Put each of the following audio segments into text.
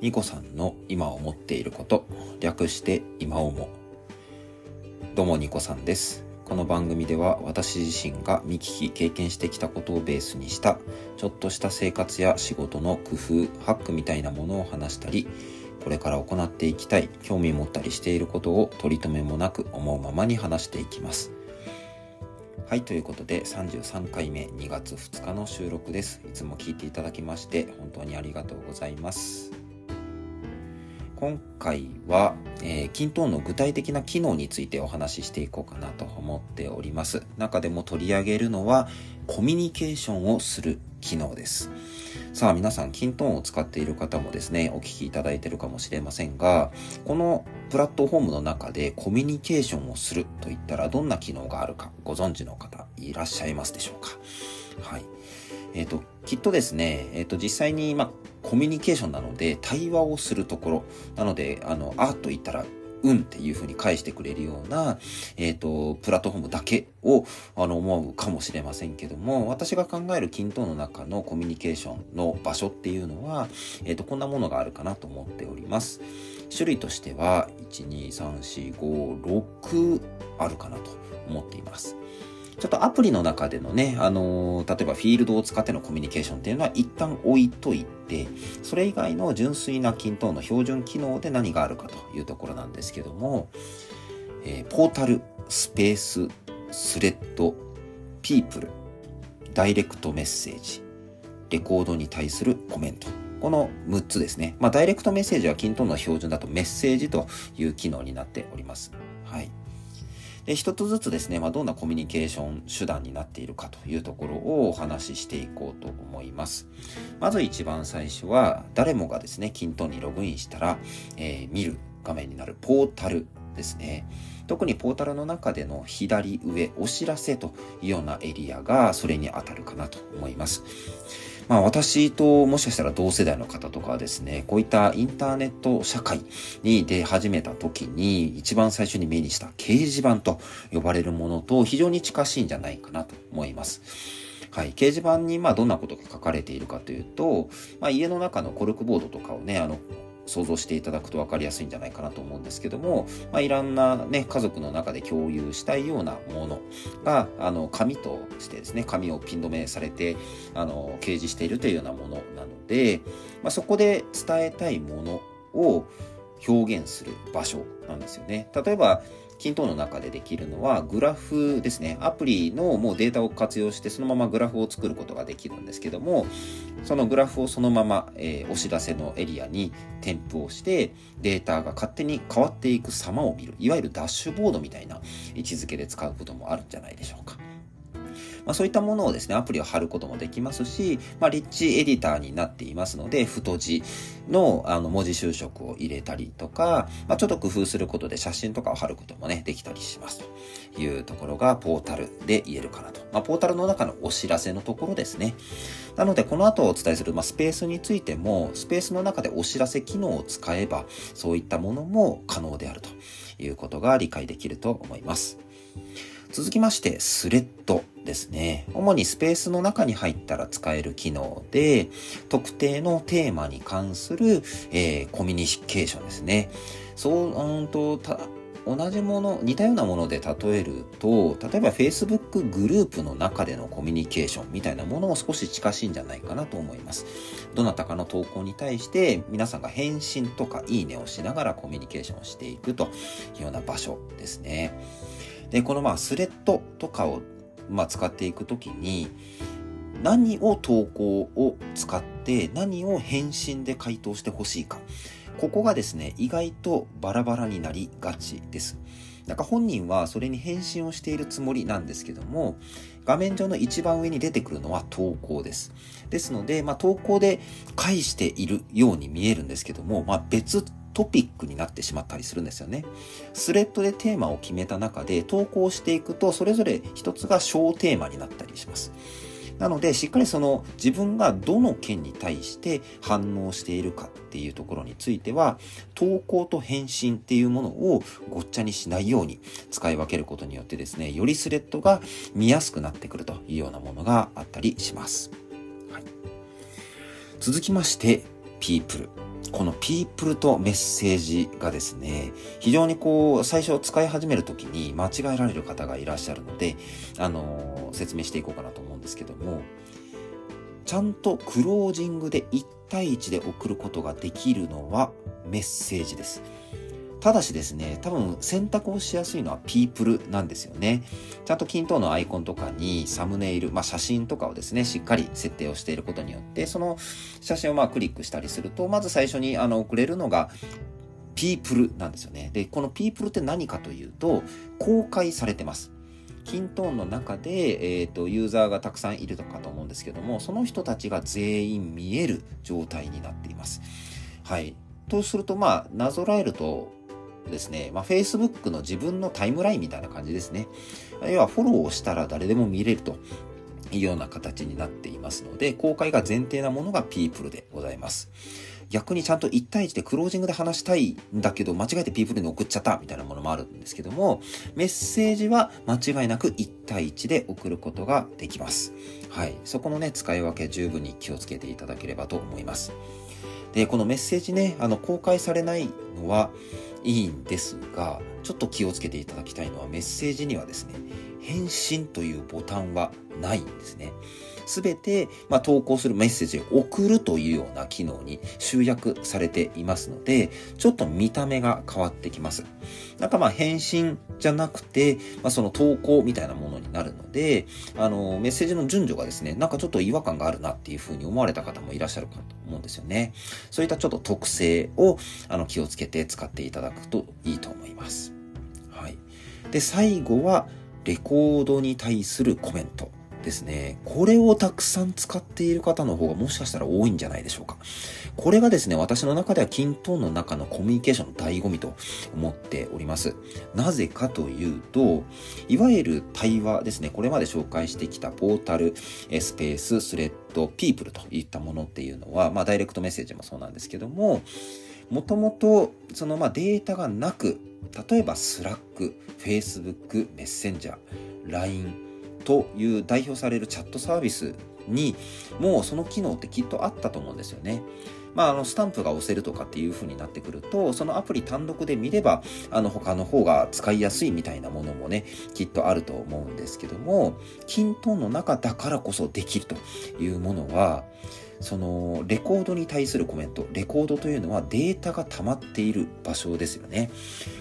ニコさんの今思っていること略して今思う。どうもニコさんです。この番組では私自身が見聞き経験してきたことをベースにしたちょっとした生活や仕事の工夫ハックみたいなものを話したりこれから行っていきたい興味持ったりしていることを取り留めもなく思うままに話していきます。はいということで33回目2月2日の収録です。いつも聞いていただきまして本当にありがとうございます。今回は、えー、キントーンの具体的な機能についてお話ししていこうかなと思っております。中でも取り上げるのは、コミュニケーションをする機能です。さあ皆さん、キントーンを使っている方もですね、お聞きいただいているかもしれませんが、このプラットフォームの中でコミュニケーションをするといったらどんな機能があるかご存知の方いらっしゃいますでしょうか？はい。えっ、ー、と、きっとですね、えっ、ー、と、実際に、まあ、コミュニケーションなので、対話をするところ、なので、あの、あと言ったら、うんっていうふうに返してくれるような、えっ、ー、と、プラットフォームだけを、あの、思うかもしれませんけども、私が考える均等の中のコミュニケーションの場所っていうのは、えっ、ー、と、こんなものがあるかなと思っております。種類としては、1、2、3、4、5、6あるかなと思っています。ちょっとアプリの中でのね、あのー、例えばフィールドを使ってのコミュニケーションっていうのは一旦置いといて、それ以外の純粋な均等の標準機能で何があるかというところなんですけども、えー、ポータル、スペース、スレッド、ピープル、ダイレクトメッセージ、レコードに対するコメント。この6つですね。まあ、ダイレクトメッセージは均等の標準だとメッセージという機能になっております。はい。で、一つずつですね、まあ、どんなコミュニケーション手段になっているかというところをお話ししていこうと思います。まず一番最初は、誰もがですね、キントンにログインしたら、えー、見る画面になるポータルですね。特にポータルの中での左上、お知らせというようなエリアがそれに当たるかなと思います。まあ私ともしかしたら同世代の方とかはですね、こういったインターネット社会に出始めた時に一番最初に目にした掲示板と呼ばれるものと非常に近しいんじゃないかなと思います。はい。掲示板にまあどんなことが書かれているかというと、まあ家の中のコルクボードとかをね、あの、想像していただくと分かりやすいんじゃないかなと思うんですけども、まあ、いろんなね、家族の中で共有したいようなものが、あの、紙としてですね、紙をピン止めされて、あの、掲示しているというようなものなので、まあ、そこで伝えたいものを表現する場所なんですよね。例えば、均等の中でできるのはグラフですね。アプリのもうデータを活用してそのままグラフを作ることができるんですけども、そのグラフをそのまま、えー、お知らせのエリアに添付をしてデータが勝手に変わっていく様を見る。いわゆるダッシュボードみたいな位置づけで使うこともあるんじゃないでしょうか。まあ、そういったものをですね、アプリを貼ることもできますし、まあ、リッチエディターになっていますので、太字のあの文字修飾を入れたりとか、まあ、ちょっと工夫することで写真とかを貼ることもね、できたりしますというところがポータルで言えるかなと。まあ、ポータルの中のお知らせのところですね。なので、この後お伝えする、まあ、スペースについても、スペースの中でお知らせ機能を使えば、そういったものも可能であるということが理解できると思います。続きまして、スレッドですね。主にスペースの中に入ったら使える機能で、特定のテーマに関する、えー、コミュニケーションですね。そう、うんと、同じもの、似たようなもので例えると、例えば Facebook グループの中でのコミュニケーションみたいなものも少し近しいんじゃないかなと思います。どなたかの投稿に対して皆さんが返信とかいいねをしながらコミュニケーションをしていくというような場所ですね。で、このまあスレッドとかをまあ使っていくときに、何を投稿を使って何を返信で回答してほしいか。ここがですね、意外とバラバラになりがちです。なんか本人はそれに返信をしているつもりなんですけども、画面上の一番上に出てくるのは投稿です。ですので、まあ、投稿で返しているように見えるんですけども、まあ、別トピックになってしまったりするんですよね。スレッドでテーマを決めた中で投稿していくと、それぞれ一つが小テーマになったりします。なので、しっかりその自分がどの件に対して反応しているかっていうところについては、投稿と返信っていうものをごっちゃにしないように使い分けることによってですね、よりスレッドが見やすくなってくるというようなものがあったりします。はい、続きまして、people このピープルとメッセージがですね、非常にこう、最初使い始めるときに間違えられる方がいらっしゃるので、あのー、説明していこうかなと思うんですけども、ちゃんとクロージングで1対1で送ることができるのはメッセージです。ただしですね、多分選択をしやすいのは people なんですよね。ちゃんと均等のアイコンとかにサムネイル、まあ写真とかをですね、しっかり設定をしていることによって、その写真をまあクリックしたりすると、まず最初にあの送れるのが people なんですよね。で、この people って何かというと、公開されてます。キントーンの中で、えーと、ユーザーがたくさんいるとかと思うんですけども、その人たちが全員見える状態になっています。はい。とすると、まあ、なぞらえると、ですね、まあ、Facebook の自分のタイムラインみたいな感じですね。要はフォローをしたら誰でも見れるというような形になっていますので、公開が前提なものが People でございます。逆にちゃんと1対1でクロージングで話したいんだけど、間違えて People に送っちゃったみたいなものもあるんですけども、メッセージは間違いなく1対1で送ることができます。はい。そこのね、使い分け十分に気をつけていただければと思います。で、このメッセージね、あの、公開されないのは、いいんですが、ちょっと気をつけていただきたいのはメッセージにはですね、返信というボタンはないんですね。すべて、まあ、投稿するメッセージを送るというような機能に集約されていますので、ちょっと見た目が変わってきます。なんかまあ返信じゃなくて、まあ、その投稿みたいなものになるので、あの、メッセージの順序がですね、なんかちょっと違和感があるなっていうふうに思われた方もいらっしゃるかと思うんですよね。そういったちょっと特性をあの気をつけて使っていただくといいと思います。はい。で、最後は、レコードに対するコメント。ですね、これをたくさん使っている方の方がもしかしたら多いんじゃないでしょうか。これがですね、私の中ではキントーンの中のコミュニケーションの醍醐味と思っております。なぜかというと、いわゆる対話ですね、これまで紹介してきたポータル、スペース、スレッド、ピープルといったものっていうのは、まあダイレクトメッセージもそうなんですけども、もともとそのまあデータがなく、例えば Slack、Facebook、 Messenger、LINE、という代表されるチャットサービスにもうその機能ってきっとあったと思うんですよね。まあ、あのスタンプが押せるとかっていう風になってくるとそのアプリ単独で見ればあの他の方が使いやすいみたいなものもねきっとあると思うんですけども kintone の中だからこそできるというものはそのレコードに対するコメントレコードというのはデータが溜まっている場所ですよね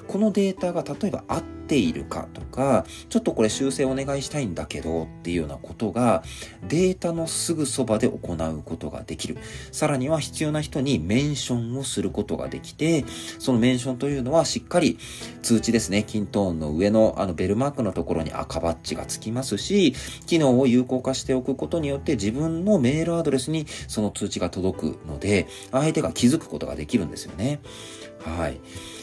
このデータが例えばあっているかとかちょっとこれ修正お願いしたいんだけどっていうようなことがデータのすぐそばで行うことができるさらには必要な人にメンションをすることができてそのメンションというのはしっかり通知ですねキントーンの上のあのベルマークのところに赤バッジがつきますし機能を有効化しておくことによって自分のメールアドレスにその通知が届くので、相手が気づくことができるんですよね。はい。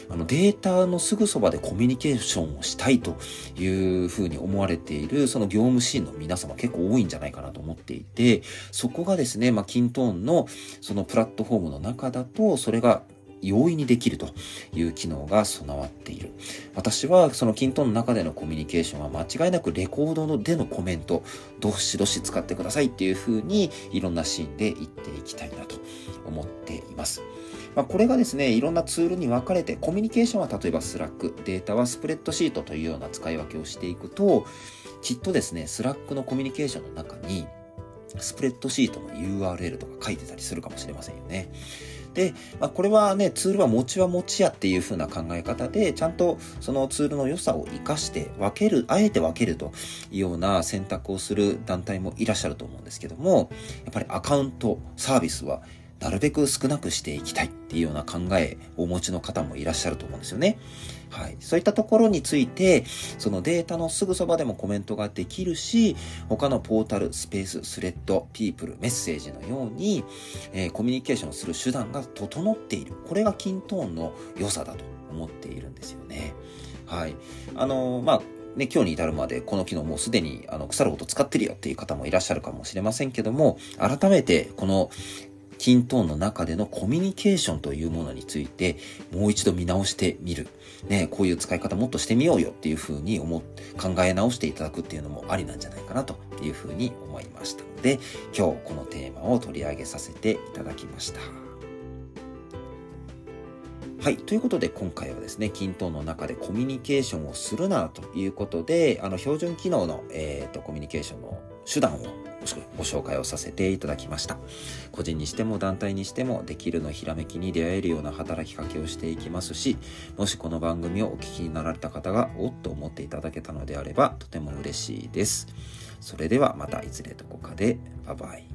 あのデータのすぐそばでコミュニケーションをしたいというふうに思われているその業務シーンの皆様結構多いんじゃないかなと思っていて、そこがですね、まあ、キントーンのそのプラットフォームの中だと、それが容易にできるという機能が備わっている。私はその kintone の中でのコミュニケーションは間違いなくレコードのでのコメント、どしどし使ってくださいっていう風にいろんなシーンで言っていきたいなと思っています。まあ、これがですね、いろんなツールに分かれて、コミュニケーションは例えば Slack、データはスプレッドシートというような使い分けをしていくと、きっとですね、 Slack のコミュニケーションの中に、スプレッドシートの URL とか書いてたりするかもしれませんよね。で、まあ、これはね、ツールは持ちは持ちやっていう風な考え方で、ちゃんとそのツールの良さを活かして分ける、あえて分けるというような選択をする団体もいらっしゃると思うんですけども、やっぱりアカウント、サービスはなるべく少なくしていきたいっていうような考えをお持ちの方もいらっしゃると思うんですよね。はい。そういったところについて、そのデータのすぐそばでもコメントができるし、他のポータル、スペース、スレッド、ピープル、メッセージのように、えー、コミュニケーションする手段が整っている。これがキントーンの良さだと思っているんですよね。はい。あのー、まあ、ね、今日に至るまでこの機能もうすでにあの腐るほど使ってるよっていう方もいらっしゃるかもしれませんけども、改めてこのキントーンの中でのコミュニケーションというものについてもう一度見直してみる。ね、こういう使い方もっとしてみようよっていうふうに思考え直していただくっていうのもありなんじゃないかなというふうに思いましたので、今日このテーマを取り上げさせていただきました。はい。ということで、今回はですね、均等の中でコミュニケーションをするなということで、あの、標準機能の、えっ、ー、と、コミュニケーションの手段をご紹介をさせていただきました。個人にしても団体にしてもできるのひらめきに出会えるような働きかけをしていきますし、もしこの番組をお聞きになられた方がおっと思っていただけたのであればとても嬉しいです。それではまたいずれどこかで。バイバイ。